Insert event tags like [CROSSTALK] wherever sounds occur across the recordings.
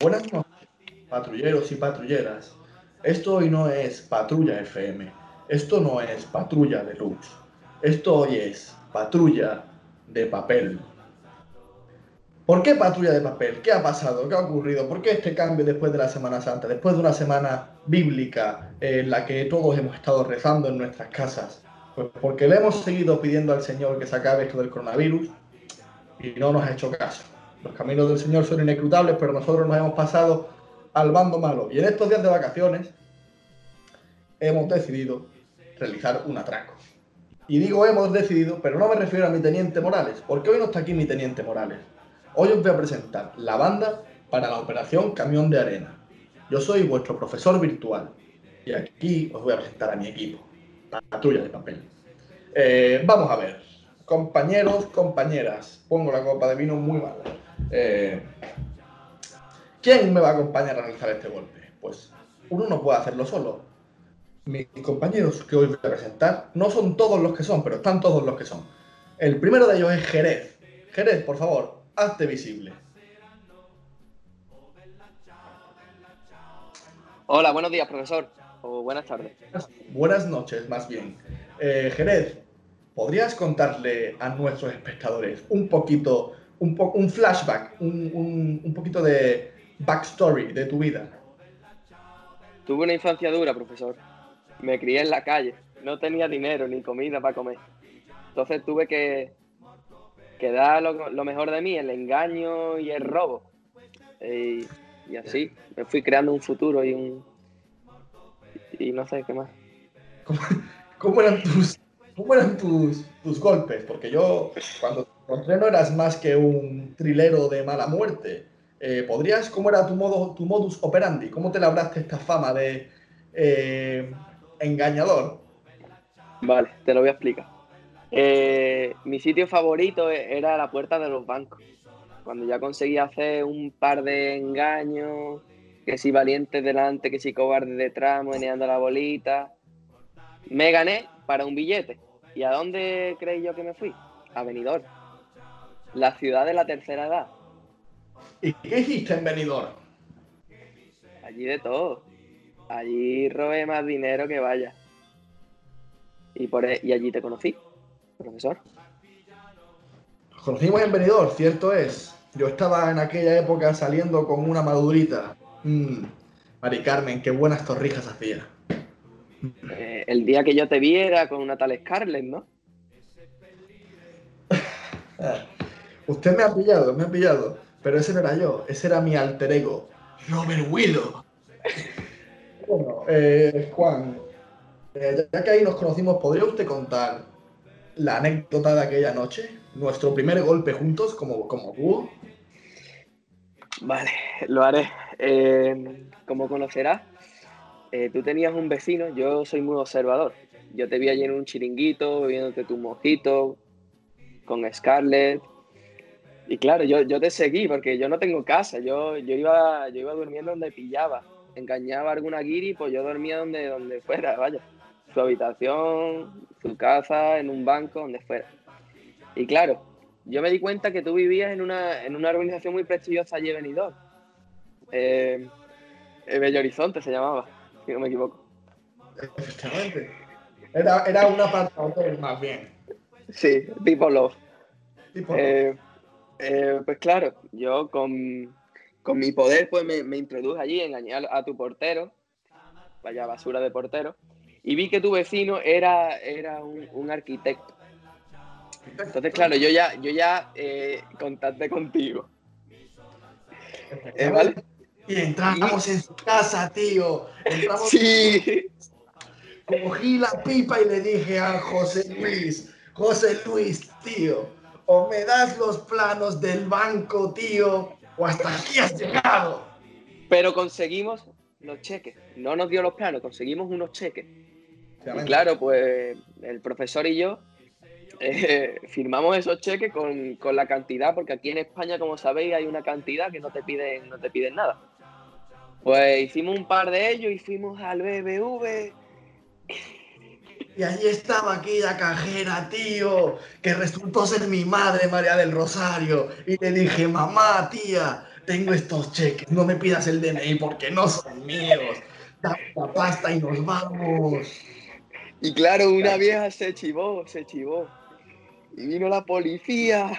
Buenas noches, patrulleros y patrulleras. Esto hoy no es Patrulla FM. Esto no es Patrulla de Luz. Esto hoy es Patrulla de Papel. ¿Por qué patrulla de papel? ¿Qué ha pasado? ¿Qué ha ocurrido? ¿Por qué este cambio después de la Semana Santa? Después de una semana bíblica en la que todos hemos estado rezando en nuestras casas. Pues porque le hemos seguido pidiendo al Señor que se acabe esto del coronavirus y no nos ha hecho caso. Los caminos del Señor son inescrutables, pero nosotros nos hemos pasado al bando malo. Y en estos días de vacaciones hemos decidido realizar un atraco. Y digo hemos decidido, pero no me refiero a mi teniente Morales, porque hoy no está aquí mi teniente Morales. Hoy os voy a presentar la banda para la operación Camión de Arena. Yo soy vuestro profesor virtual y aquí os voy a presentar a mi equipo, Patrulla de Papel. Eh, vamos a ver, compañeros, compañeras, pongo la copa de vino muy mal. Eh, ¿Quién me va a acompañar a realizar este golpe? Pues uno no puede hacerlo solo. Mis compañeros que hoy voy a presentar no son todos los que son, pero están todos los que son. El primero de ellos es Jerez. Jerez, por favor, hazte visible. Hola, buenos días, profesor. O buenas tardes. Buenas noches, más bien. Eh, Jerez, ¿podrías contarle a nuestros espectadores un poquito, un, po un flashback, un, un, un poquito de backstory de tu vida? Tuve una infancia dura, profesor. Me crié en la calle. No tenía dinero ni comida para comer. Entonces tuve que que da lo, mejor de mí, el engaño y el robo. Y, así me fui creando un futuro y un. Y no sé qué más. ¿Cómo, eran, tus, cómo eran tus, tus golpes? Porque yo, cuando encontré, no eras más que un trilero de mala muerte. Eh, ¿Podrías, cómo era tu, modo, tu modus operandi? ¿Cómo te labraste esta fama de eh, engañador? Vale, te lo voy a explicar. Eh, mi sitio favorito era la puerta de los bancos. Cuando ya conseguí hacer un par de engaños, que si valiente delante, que si cobarde detrás, meneando la bolita. Me gané para un billete. ¿Y a dónde creí yo que me fui? A Benidorm. La ciudad de la tercera edad. ¿Y qué hiciste en Benidorm? Allí de todo. Allí robé más dinero que vaya. Y, por, e, y allí te conocí profesor? Nos conocimos en Benidorm, cierto es. Yo estaba en aquella época saliendo con una madurita. Mm. Mari Carmen, qué buenas torrijas hacía. Eh, el día que yo te viera con una tal Scarlett, ¿no? [LAUGHS] Usted me ha pillado, me ha pillado. Pero ese no era yo, ese era mi alter ego, Robert Willow. bueno, eh, Juan, eh, ya que ahí nos conocimos, ¿podría usted contar la anécdota de aquella noche? Nuestro primer golpe juntos como, como dúo. Vale, lo haré. Eh, como conocerás, eh, tú tenías un vecino, yo soy muy observador. Yo te vi allí en un chiringuito, viéndote tu mojito, con Scarlett. Y claro, yo, yo te seguí porque yo no tengo casa, yo, yo, iba, yo iba durmiendo donde pillaba. Engañaba a alguna guiri, pues yo dormía donde, donde fuera, [LAUGHS] vaya su habitación, su casa, en un banco, donde fuera. Y claro, yo me di cuenta que tú vivías en una, en una organización muy prestigiosa allí en eh, eh, Bello Horizonte se llamaba, si no me equivoco. Efectivamente. Era, era una hotel más bien. Sí, People Love. Eh, pues claro, yo con, mi poder pues me, me introduje allí, engañé a, tu portero, vaya basura de portero, y vi que tu vecino era, era un, arquitecto. Entonces, claro, yo ya, yo ya eh, contacté contigo. ¿Eh, ¿Vale? Y entramos en su casa, tío. Entramos sí. Cogí la pipa y le dije a José Luis, José Luis, tío, o me das los planos del banco, tío, o hasta aquí has llegado. Pero conseguimos los cheques. No nos dio los planos, conseguimos unos cheques claro, pues el profesor y yo eh, [LAUGHS] firmamos esos cheques con, la cantidad, porque aquí en España, como sabéis, hay una cantidad que no te piden, no te piden nada. Pues hicimos un par de ellos y fuimos al BBV. Y allí estaba aquella cajera, tío, que resultó ser mi madre, María del Rosario. Y le dije, mamá, tía, tengo estos cheques, no me pidas el DNI porque no son míos. Dame la pasta y nos vamos. Y claro, una vieja se chivó, se chivó. Y vino la policía.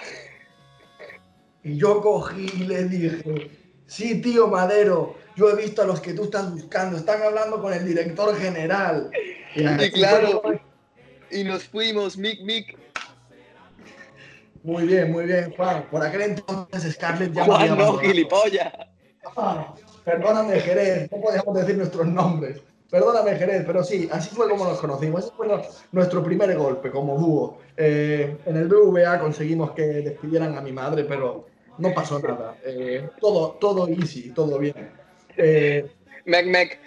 Y yo cogí y le dije, sí, tío Madero, yo he visto a los que tú estás buscando, están hablando con el director general. Y, claro, y nos fuimos, mic, mic. Muy bien, muy bien, Juan. Por aquel entonces Scarlett ya Juan, no, gilipollas. Ah, perdóname, Jerez, no podíamos decir nuestros nombres. Perdóname, Jerez, pero sí, así fue como nos conocimos. Ese fue nuestro primer golpe como dúo. Eh, en el BVA conseguimos que despidieran a mi madre, pero no pasó nada. Eh, todo, todo easy, todo bien. Eh, mec, mec.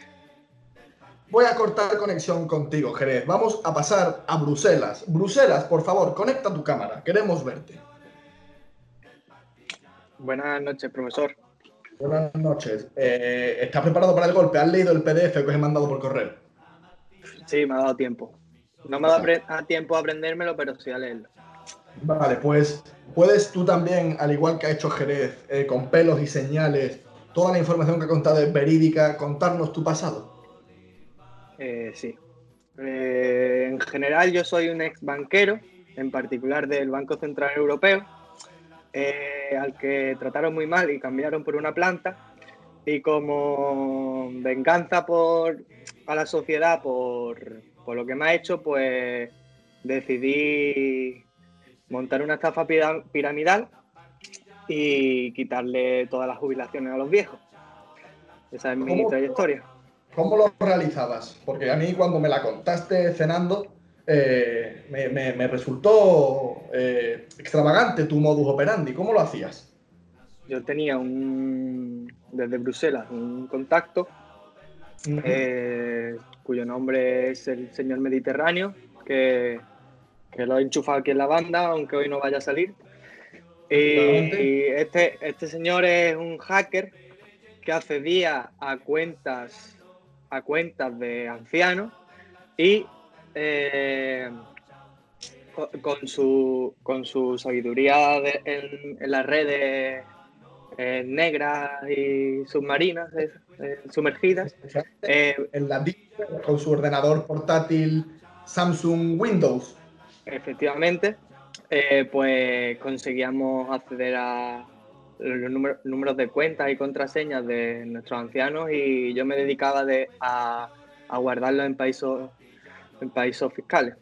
Voy a cortar conexión contigo, Jerez. Vamos a pasar a Bruselas. Bruselas, por favor, conecta tu cámara. Queremos verte. Buenas noches, profesor. Buenas noches. Eh, ¿Estás preparado para el golpe? ¿Has leído el PDF que os he mandado por correo? Sí, me ha dado tiempo. No me ha dado tiempo a aprendérmelo, pero sí a leerlo. Vale, pues puedes tú también, al igual que ha hecho Jerez, eh, con pelos y señales, toda la información que ha contado es verídica, contarnos tu pasado. Eh, sí. Eh, en general yo soy un ex banquero, en particular del Banco Central Europeo, al que trataron muy mal y cambiaron por una planta. Y como venganza por, a la sociedad por, por lo que me ha hecho, pues decidí montar una estafa piramidal y quitarle todas las jubilaciones a los viejos. Esa es mi trayectoria. ¿Cómo lo realizabas? Porque a mí cuando me la contaste cenando, eh, me, resultó eh, extravagante tu modus operandi. ¿Cómo lo hacías? Yo tenía un, desde Bruselas un contacto eh, cuyo nombre es el señor Mediterráneo, que que lo he enchufado aquí en la banda, aunque hoy no vaya a salir. Y, este, este señor es un hacker que accedía a cuentas, a cuentas de ancianos y eh, con, su, con su sabiduría en, las redes eh, negras y submarinas, eh, sumergidas. en la con su ordenador portátil Samsung Windows efectivamente, eh, pues conseguíamos acceder a los números, de cuentas y contraseñas de nuestros ancianos y yo me dedicaba de, a, a guardarlos en países, en países fiscales.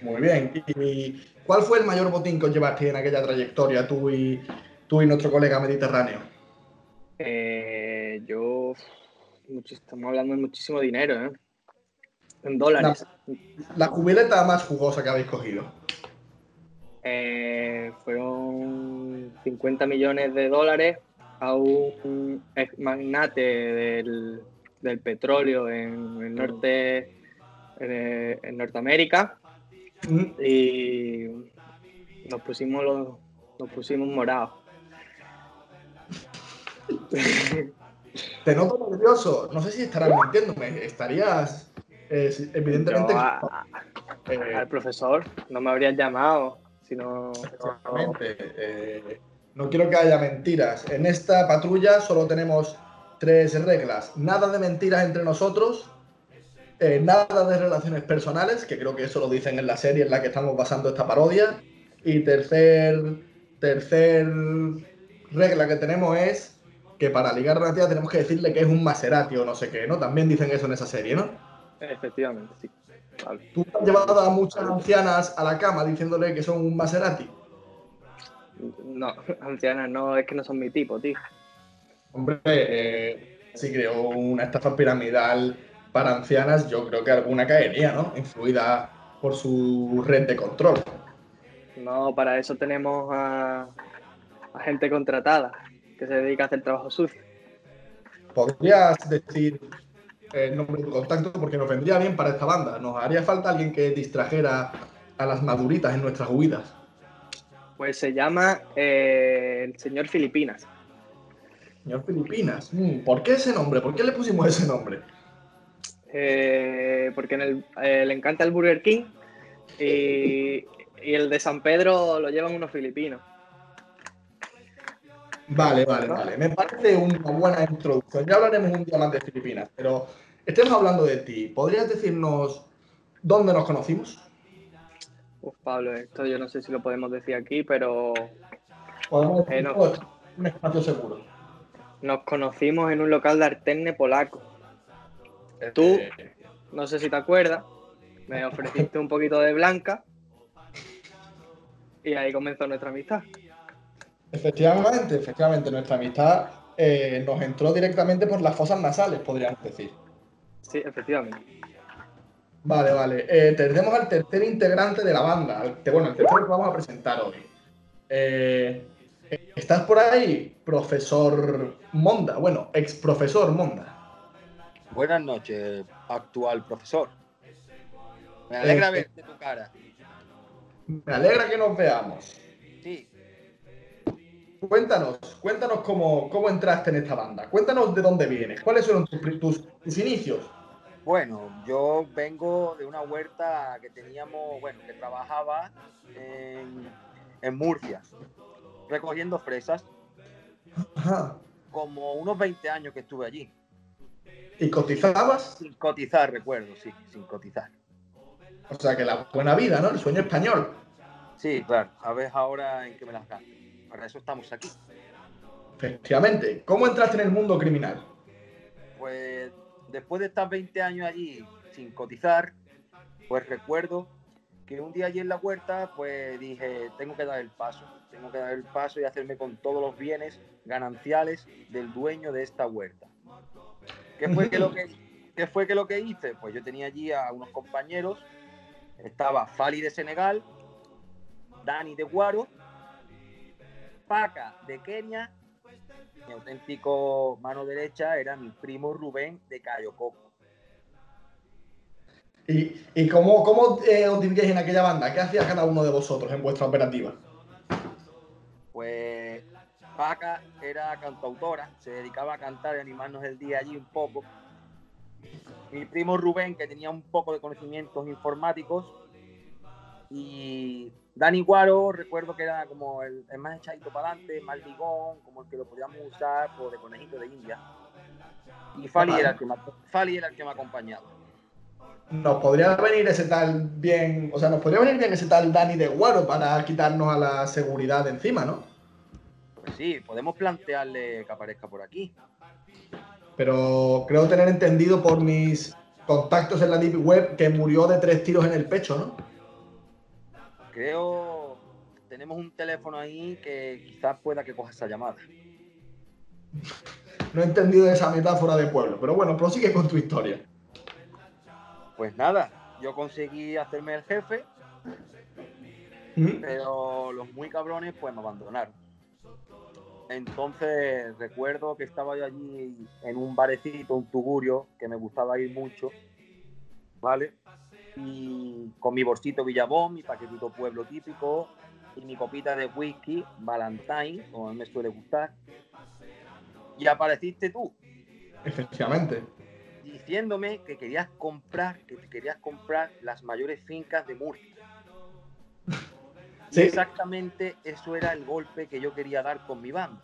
Muy bien. ¿Y cuál fue el mayor botín que os llevaste en aquella trayectoria, tú y, tú y nuestro colega mediterráneo? Eh, yo, estamos hablando de muchísimo dinero, ¿eh? En dólares. La, jubileta más jugosa que habéis cogido. Eh, fueron 50 millones de dólares a un magnate del, petróleo en el norte en, Norteamérica y nos pusimos los, nos pusimos morados. [LAUGHS] Te noto nervioso. No sé si estarás mintiéndome. Estarías evidentemente. Eh, al profesor no me habrían llamado, sino. Eh, no quiero que haya mentiras. En esta patrulla solo tenemos tres reglas: nada de mentiras entre nosotros, eh, nada de relaciones personales, que creo que eso lo dicen en la serie en la que estamos basando esta parodia. Y tercer, tercer regla que tenemos es que para ligar a una tía tenemos que decirle que es un Maserati o no sé qué, ¿no? También dicen eso en esa serie, ¿no? Efectivamente, sí. ¿Tú has llevado a muchas ancianas a la cama diciéndole que son un Maserati? No, [LAUGHS] ancianas no, es que no son mi tipo, tío. Hombre, eh, si creo una estafa piramidal para ancianas, yo creo que alguna caería, ¿no? Influida por su red de control. No, para eso tenemos a, a gente contratada que se dedica a hacer trabajo sucio. ¿Podrías decir el nombre de contacto porque nos vendría bien para esta banda. Nos haría falta alguien que distrajera a las maduritas en nuestras huidas. Pues se llama eh, el señor Filipinas. Señor Filipinas. Mm, ¿Por qué ese nombre? ¿Por qué le pusimos ese nombre? Eh, porque eh, le encanta el Burger King y, y el de San Pedro lo llevan unos filipinos. Vale, vale, vale. Me parece una buena introducción. Ya hablaremos un día más de Filipinas, pero estemos hablando de ti. ¿Podrías decirnos dónde nos conocimos? Uf, Pablo, esto yo no sé si lo podemos decir aquí, pero Podemos decir Eh, un espacio seguro. nos conocimos en un local de Arterne polaco. Tú, Eh, no sé si te acuerdas, me ofreciste un poquito de blanca y ahí comenzó nuestra amistad. Efectivamente, efectivamente, nuestra amistad eh, nos entró directamente por las fosas nasales, podríamos decir. Sí, efectivamente. Vale, vale. Eh, tenemos al tercer integrante de la banda, al que, bueno, el tercero que vamos a presentar hoy. Eh, ¿Estás por ahí, profesor Monda? Bueno, ex profesor Monda. Buenas noches, actual profesor. Me alegra Eh, verte tu cara. Me alegra que nos veamos. Cuéntanos, cuéntanos cómo, cómo entraste en esta banda. Cuéntanos de dónde vienes. ¿Cuáles fueron tus, tus- tus inicios? bueno, yo vengo de una huerta que teníamos, bueno, que trabajaba en, en Murcia, recogiendo fresas. Ajá. Como unos 20 años que estuve allí. ¿Y cotizabas? Sin cotizar, recuerdo, sí, sin cotizar. O sea, que la buena vida, ¿no? El sueño español. Sí, claro, a ver ahora en qué me las gasto. Para eso estamos aquí. Efectivamente. ¿Cómo entraste en el mundo criminal? Pues después de estar 20 años allí sin cotizar, pues recuerdo que un día allí en la huerta, pues dije, tengo que dar el paso, tengo que dar el paso y hacerme con todos los bienes gananciales del dueño de esta huerta. ¿Qué fue que lo que, [LAUGHS] qué fue que, lo que hice? Pues yo tenía allí a unos compañeros, estaba Fali de Senegal, Dani de Guaro, Paca de Kenia mi auténtico mano derecha era mi primo Rubén de Cayo Coco. ¿Y, y cómo, cómo eh, os dividíais en aquella banda? ¿Qué hacía cada uno de vosotros en vuestra operativa? Pues Paca era cantautora, se dedicaba a cantar y animarnos el día allí un poco. Mi primo Rubén, que tenía un poco de conocimientos informáticos. Y Dani Guaro, recuerdo que era como el, el más echadito para adelante, más ligón, como el que lo podíamos usar pues, de conejito de India. Y Fali era, el que me, Fali era el que me acompañaba. Nos podría venir ese tal bien, o sea, nos podría venir bien ese tal Dani de Guaro para quitarnos a la seguridad de encima, ¿no? Pues sí, podemos plantearle que aparezca por aquí. Pero creo tener entendido por mis contactos en la Deep Web que murió de tres tiros en el pecho, ¿no? Creo tenemos un teléfono ahí que quizás pueda que coja esa llamada. No he entendido esa metáfora de pueblo, pero bueno, prosigue con tu historia. Pues nada, yo conseguí hacerme el jefe, ¿Mm? pero los muy cabrones pues me abandonaron. Entonces recuerdo que estaba yo allí en un barecito, un tugurio, que me gustaba ir mucho, ¿vale? Y con mi bolsito Villabón, mi paquetito pueblo típico y mi copita de whisky, Valentine, como a mí me suele gustar. Y apareciste tú, Efectivamente. diciéndome que querías comprar, que querías comprar las mayores fincas de Murcia. [LAUGHS] Sí. exactamente eso era el golpe que yo quería dar con mi banda.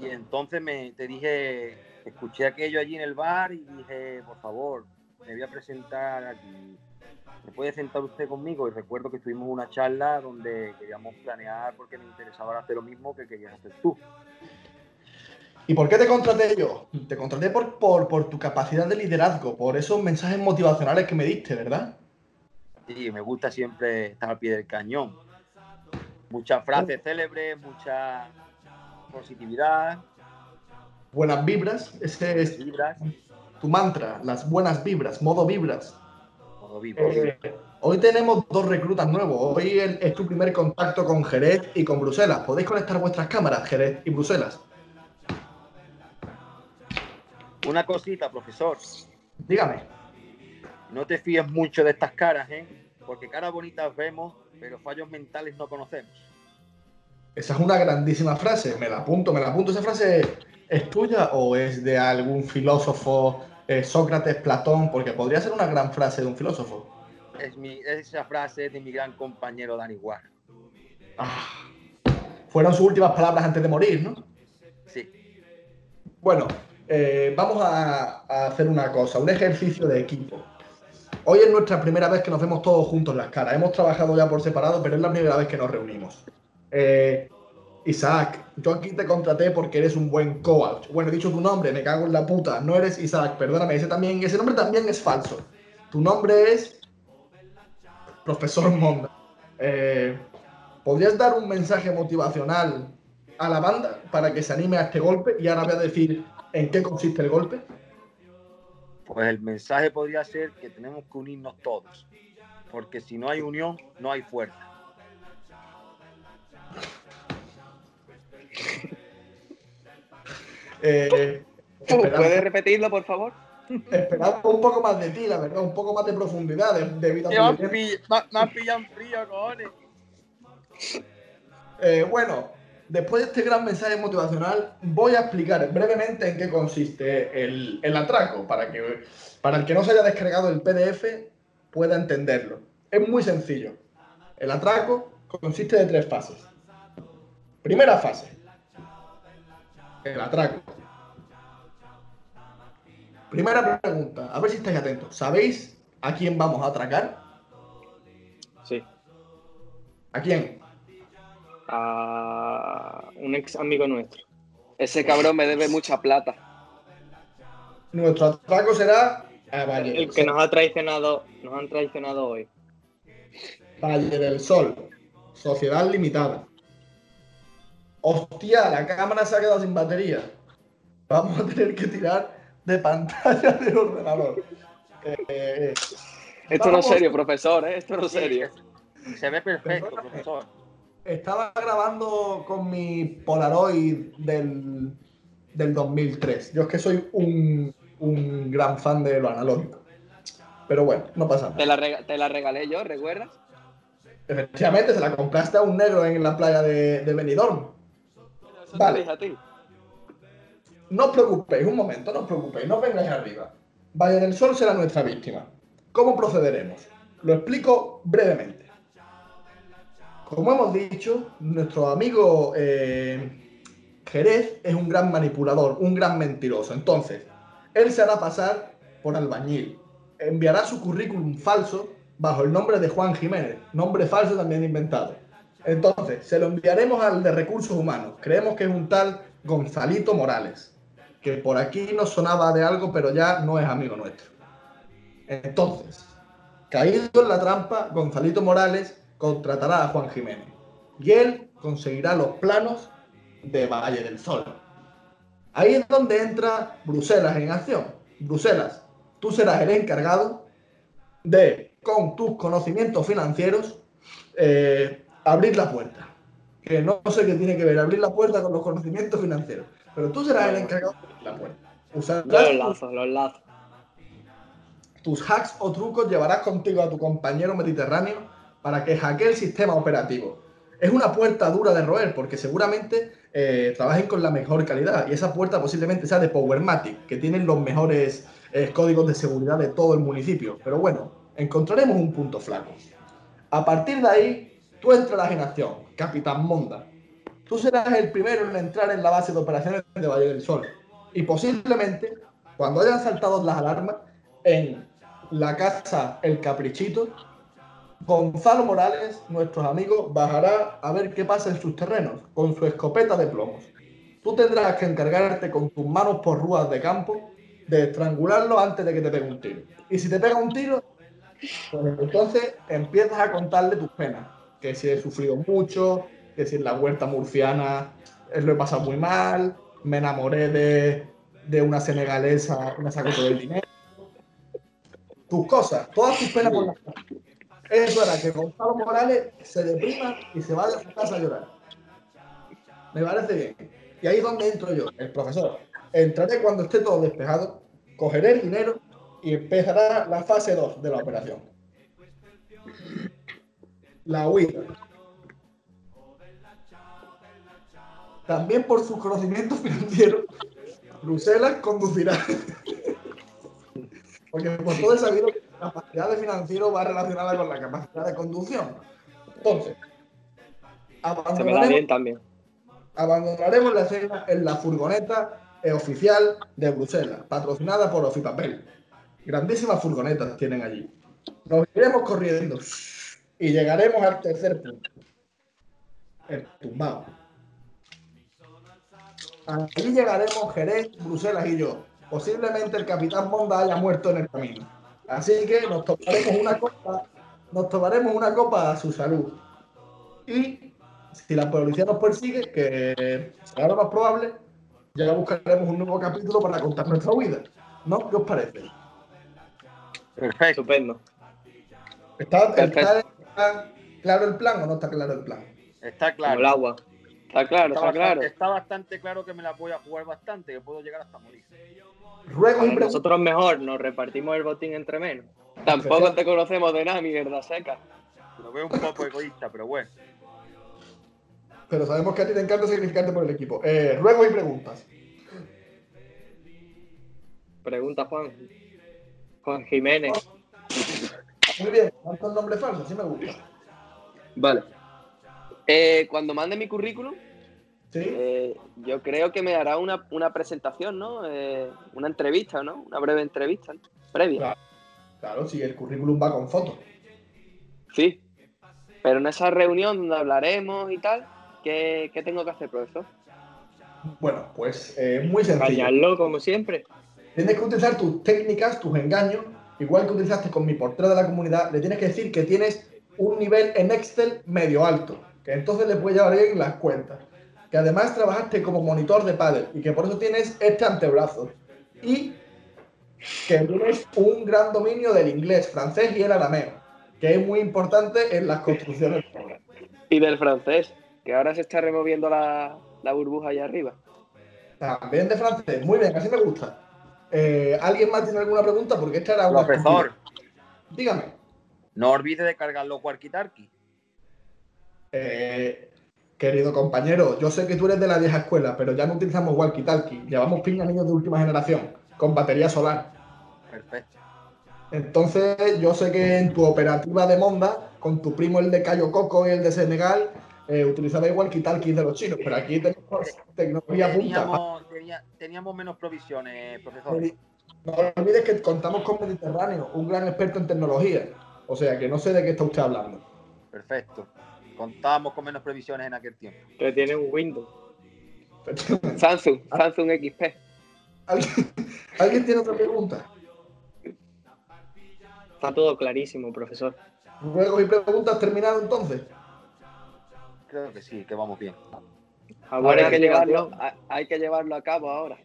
Y entonces me, te dije, escuché aquello allí en el bar y dije, por favor, me voy a presentar aquí. ¿Me puede sentar usted conmigo? Y recuerdo que tuvimos una charla donde queríamos planear porque me interesaba hacer lo mismo que querías hacer tú. ¿Y por qué te contraté yo? Te contraté por, por, por tu capacidad de liderazgo, por esos mensajes motivacionales que me diste, ¿verdad? Sí, me gusta siempre estar al pie del cañón. Muchas frases célebres, mucha positividad, Buenas vibras, ese es vibras, tu mantra, las buenas vibras, modo vibras. modo vivo. Eh, hoy tenemos dos reclutas nuevos. Hoy es tu primer contacto con Jerez y con Bruselas. ¿Podéis conectar vuestras cámaras, Jerez y Bruselas? Una cosita, profesor. Dígame. No te fíes mucho de estas caras, ¿eh? Porque caras bonitas vemos, pero fallos mentales no conocemos. Esa es una grandísima frase. Me la apunto, me la apunto. ¿Esa frase es tuya o es de algún filósofo, eh, Sócrates, Platón? Porque podría ser una gran frase de un filósofo. Es mi, esa frase es de mi gran compañero Dani Guar. Ah, Fueron sus últimas palabras antes de morir, ¿no? Sí. Bueno, eh, vamos a, a hacer una cosa, un ejercicio de equipo. Hoy es nuestra primera vez que nos vemos todos juntos las caras. Hemos trabajado ya por separado, pero es la primera vez que nos reunimos. Eh, Isaac, yo aquí te contraté porque eres un buen coach. Bueno, he dicho tu nombre, me cago en la puta. No eres Isaac, perdóname. Ese, también, ese nombre también es falso. Tu nombre es Profesor Monda. Eh, ¿Podrías dar un mensaje motivacional a la banda para que se anime a este golpe? Y ahora voy a decir en qué consiste el golpe. Pues el mensaje podría ser que tenemos que unirnos todos, porque si no hay unión, no hay fuerza. Eh, ¿Puedes repetirlo, por favor? esperaba un poco más de ti, la verdad, un poco más de profundidad de, debido a Me han pillado frío, cojones. Eh, bueno, después de este gran mensaje motivacional, voy a explicar brevemente en qué consiste el, el atraco, para que para el que no se haya descargado el PDF pueda entenderlo. Es muy sencillo. El atraco consiste de tres fases. Primera fase. El atraco. Primera pregunta, a ver si estáis atentos. ¿Sabéis a quién vamos a atracar? Sí. ¿A quién? A un ex amigo nuestro. Ese cabrón me debe mucha plata. Nuestro atraco será a Valle El que Sol. nos ha traicionado, nos han traicionado hoy. Valle del Sol. Sociedad limitada. Hostia, la cámara se ha quedado sin batería. Vamos a tener que tirar de pantalla del ordenador. Eh, eh, Esto no es serio, profesor, ¿eh? Esto no es serio. Se ve perfecto, profesor. Estaba grabando con mi Polaroid del, del 2003. Yo es que soy un, un gran fan de lo analógico. Pero bueno, no pasa nada. Te la, rega- te la regalé yo, ¿recuerdas? Efectivamente, se la compraste a un negro en la playa de, de Benidorm. Eso Vale. te dije a ti. No os preocupéis, un momento, no os preocupéis, no os vengáis arriba. Valle del Sol será nuestra víctima. ¿Cómo procederemos? Lo explico brevemente. Como hemos dicho, nuestro amigo eh, Jerez es un gran manipulador, un gran mentiroso. Entonces, él se hará pasar por albañil. Enviará su currículum falso bajo el nombre de Juan Jiménez, nombre falso también inventado. Entonces, se lo enviaremos al de recursos humanos. Creemos que es un tal Gonzalito Morales, que por aquí nos sonaba de algo, pero ya no es amigo nuestro. Entonces, caído en la trampa, Gonzalito Morales contratará a Juan Jiménez y él conseguirá los planos de Valle del Sol. Ahí es donde entra Bruselas en acción. Bruselas, tú serás el encargado de, con tus conocimientos financieros, eh, abrir la puerta. Que no sé qué tiene que ver abrir la puerta con los conocimientos financieros, pero tú serás el encargado de abrir la puerta. Usarás Los lazos, los lazos. tus hacks o trucos llevarás contigo a tu compañero mediterráneo para que hackee el sistema operativo. Es una puerta dura de roer porque seguramente eh, trabajen con la mejor calidad y esa puerta posiblemente sea de Powermatic, que tienen los mejores eh, códigos de seguridad de todo el municipio. Pero bueno, encontraremos un punto flaco. A partir de ahí, tú entrarás en acción, Capitán Monda. Tú serás el primero en entrar en la base de operaciones de Valle del Sol. Y posiblemente, cuando hayan saltado las alarmas, en la casa El Caprichito, Gonzalo Morales, nuestros amigos, bajará a ver qué pasa en sus terrenos con su escopeta de plomos. Tú tendrás que encargarte con tus manos por rúas de campo de estrangularlo antes de que te pegue un tiro. Y si te pega un tiro, pues entonces empiezas a contarle tus penas. Que si he sufrido mucho, que si en la huerta murciana eh, lo he pasado muy mal, me enamoré de, de una senegalesa, me sacó todo el dinero. Tus cosas, todas tus penas por la Eso era que Gonzalo Morales se deprima y se vaya a su casa a llorar. Me parece bien. Y ahí es donde entro yo, el profesor. Entraré cuando esté todo despejado, cogeré el dinero y empezará la fase 2 de la operación. La huida. También por sus conocimientos [LAUGHS] financieros, Bruselas conducirá. [LAUGHS] Porque por todo es sabido que la capacidad de financiero va relacionada con la capacidad de conducción. Entonces, Se me da abandonaremos bien también. abandonaremos la escena en la furgoneta eh, oficial de Bruselas, patrocinada por Ofipapel. Grandísimas furgonetas tienen allí. Nos iremos corriendo y llegaremos al tercer punto. El tumbado. Allí llegaremos Jerez, Bruselas y yo. Posiblemente el capitán Monda haya muerto en el camino. Así que nos tomaremos una copa, nos tomaremos una copa a su salud. Y si la policía nos persigue, que será lo más probable, ya buscaremos un nuevo capítulo para contar nuestra vida. ¿No? ¿Qué os parece? Perfecto. Estupendo. ¿Está, Perfecto. está- está claro el plan o no está claro el plan? Está Como el claro. agua. Está claro, Está está claro. bastante, está bastante claro que me la voy a jugar bastante, que puedo llegar hasta morir. Y nosotros mejor, nos repartimos el botín entre menos. Tampoco te conocemos de nada, mierda seca. Lo veo un poco egoísta, pero bueno. Pero sabemos que a ti te encanta sacrificarte por el equipo. Eh, ruegos y preguntas. Pregunta Juan. Juan Jiménez. Muy bien, ¿cuántos nombres falsos? Sí me gusta. Vale. Eh, cuando mande mi currículum, ¿Sí? eh, yo creo que me hará una, una presentación, ¿no? Eh, una entrevista, ¿no? Una breve entrevista, ¿no? Previa. Claro. Claro, si el currículum va con fotos. Sí. Pero en esa reunión donde hablaremos y tal, ¿qué, qué tengo que hacer, profesor? Bueno, pues eh, muy sencillo. Callarlo como siempre. Tienes que utilizar tus técnicas, tus engaños, igual que utilizaste con mi portero de la comunidad. Le tienes que decir que tienes un nivel en Excel medio alto, que entonces le puede llevar bien las cuentas. Que además trabajaste como monitor de pádel y que por eso tienes este antebrazo. Y que tienes un gran dominio del inglés, francés y el arameo, que es muy importante en las construcciones. Y del francés, que ahora se está removiendo la, la burbuja allá arriba. También de francés. Muy bien, así me gusta. Eh, ¿Alguien más tiene alguna pregunta? Porque esta era una. Profesor. Dígame. no olvide de cargar los walkie-talkie. Eh, querido compañero, yo sé que tú eres de la vieja escuela, pero ya no utilizamos walkie-talkie. Llevamos pinganillos de última generación, con batería solar. Perfecto. Entonces, yo sé que en tu operativa de Monda, con tu primo el de Cayo Coco y el de Senegal, eh, utilizabais walkie-talkie de los chinos, pero aquí tenemos tecnología punta. Teníamos, tenía- teníamos menos provisiones, profesor. No olvides que contamos con Mediterráneo, un gran experto en tecnología. O sea, que no sé de qué está usted hablando. Perfecto. Contábamos con menos previsiones en aquel tiempo. Que tiene un Windows. Samsung, Samsung XP. ¿Alguien, ¿Alguien tiene otra pregunta? Está todo clarísimo, profesor. Ruegos y preguntas terminado entonces. Creo que sí, que vamos bien. Ahora hay que, llevarlo, hay que llevarlo a cabo ahora.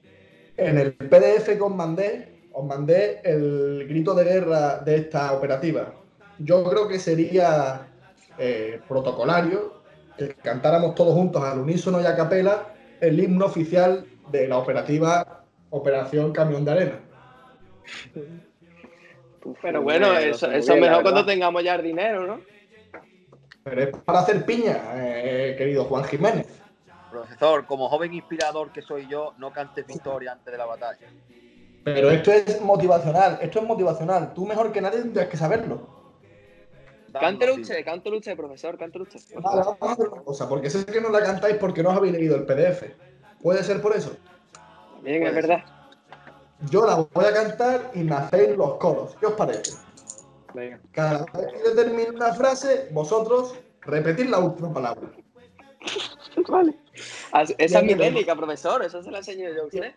En el PDF que os mandé, os mandé el grito de guerra de esta operativa. Yo creo que sería eh, protocolario que cantáramos todos juntos al unísono y a capela el himno oficial de la operativa Operación Camión de Arena. Pero bueno, eso, la mejor cuando tengamos ya el dinero, ¿no? Pero es para hacer piña, eh, querido Juan Jiménez. Profesor, como joven inspirador que soy yo, no cantes victoria antes de la batalla. Pero esto es motivacional, esto es motivacional. Tú mejor que nadie tendrías que saberlo. Cántelo usted, cántelo usted, profesor, cántelo usted. Vale, vamos a hacer una cosa, porque sé que no la cantáis porque no os habéis leído el PDF. ¿Puede ser por eso? Bien, es verdad. Yo la voy a cantar y me hacéis los coros. ¿Qué os parece? Venga. Cada vez que yo termine una frase, vosotros repetid la última palabra. [LAUGHS] Vale. Esa es mi técnica, profesor, eso se la enseño yo a usted.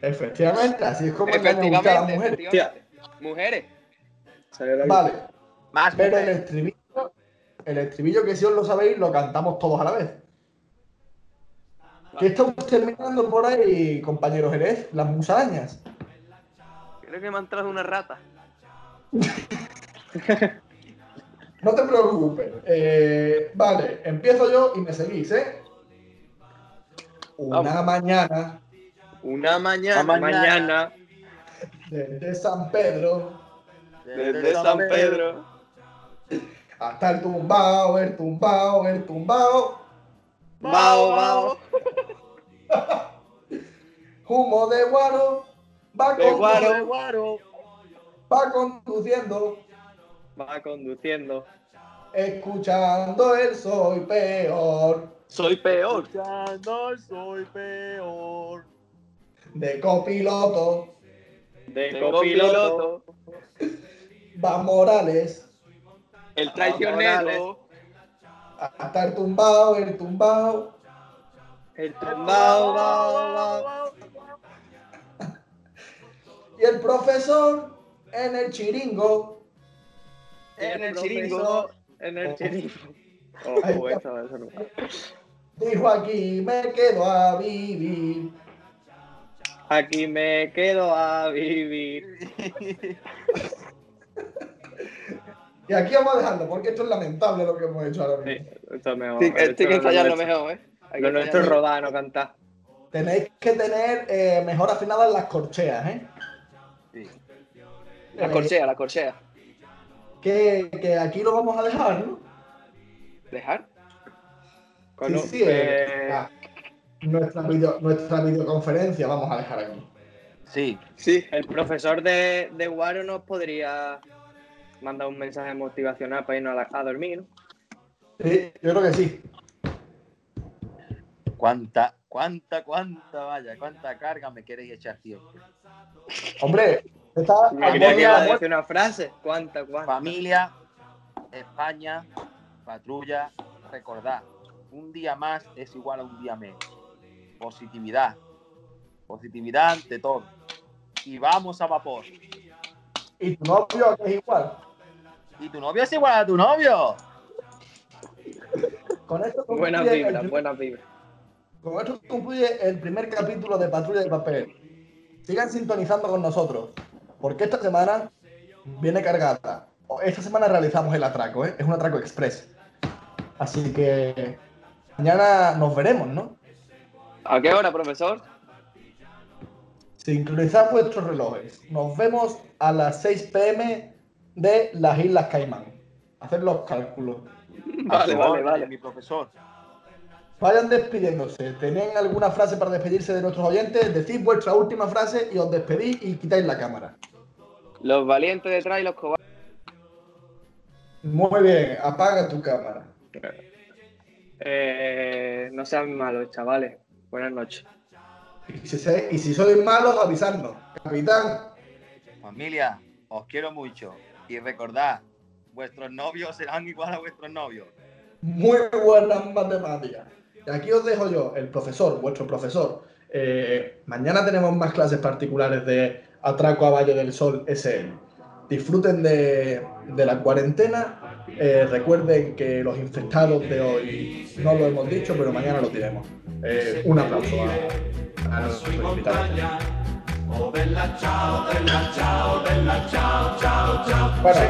Efectivamente, así es como usted a las Efectivamente, mujeres. efectivamente. Mujeres. Vale, Más pero el estribillo, el estribillo que si os lo sabéis, lo cantamos todos a la vez. ¿Qué estamos terminando por ahí, compañeros Jerez? Las musarañas. Creo que me han traído una rata. No te preocupes. Eh, vale, empiezo yo y me seguís, ¿eh? Una Vamos. mañana Una mañana. Una mañana. Desde San Pedro Desde San Pedro. hasta el tumbao, el tumbao, el tumbao. Bao, bao. [LAUGHS] Humo de guaro va, De condu- guaro. De guaro. Va conduciendo, Va conduciendo. escuchando el soy peor. Soy peor. Escuchando soy peor. De copiloto, De copiloto. piloto. [LAUGHS] va Morales, El traicionero. hasta el tumbao, el tumbao. El tumbao, bao, bao. Y el profesor en el chiringo. En el profesor chiringo. En el Oh. chiringo. Ahí Ojo, está. eso, eso no. Dijo aquí me quedo a vivir. Aquí me quedo a vivir. Y aquí vamos a dejarlo, porque esto es lamentable lo que hemos hecho ahora Sí, mismo. esto es mejor. Sí, Esto Esto hay que ensayarlo mejor, ¿eh? Hay Lo nuestro es no cantar. Tenéis que tener eh, mejor afinadas las corcheas, ¿eh? La corchea, la corchea. Que, que aquí lo vamos a dejar, ¿no? ¿Dejar? Sí, sí, eh, eh, ah, nuestra, video- nuestra videoconferencia vamos a dejar aquí. Sí, Sí. El profesor de, de Wario nos podría mandar un mensaje motivacional para irnos a, la- a dormir, ¿no? Sí, yo creo que sí. cuánta, cuánta, cuánta, vaya, cuánta carga me queréis echar siempre. Hombre, que a decir una frase. ¿Cuánta, cuánta? Familia, España, patrulla, recordad, un día más es igual a un día menos. Positividad, positividad ante todo. Y vamos a vapor. y tu novio es igual. ¿Y tu novio es igual a tu novio? Con esto Buenas el vibras, primer- buenas vibras. Con esto concluye el primer capítulo de Patrulla de Papel. Sigan sintonizando con nosotros, porque esta semana viene cargada. Esta semana realizamos el atraco, ¿eh? es un atraco express. Así que mañana nos veremos, ¿no? ¿A qué hora, profesor? Sincronizad vuestros relojes. Nos vemos a las 6 pm de las Islas Caimán. Hacer los cálculos. [LAUGHS] Vale, vale, vale. Mi profesor. Vayan despidiéndose. ¿Tenéis alguna frase para despedirse de nuestros oyentes? Decid vuestra última frase y os despedís y quitáis la cámara. Los valientes detrás y los cobardes. Muy bien, apaga tu cámara. Eh, no sean malos, chavales. Buenas noches. Y si, se- y si sois malos, avisadnos. Capitán, Familia, os quiero mucho. Y recordad, vuestros novios serán igual a vuestros novios. muy buenas matemáticas. Y aquí os dejo yo, el profesor, vuestro profesor. Eh, mañana tenemos más clases particulares de Atraco a Valle del Sol SL. Disfruten de, de la cuarentena. Eh, recuerden que los infectados de hoy no lo hemos dicho, pero mañana lo diremos. Eh, un aplauso a, a nuestros invitados. Bueno.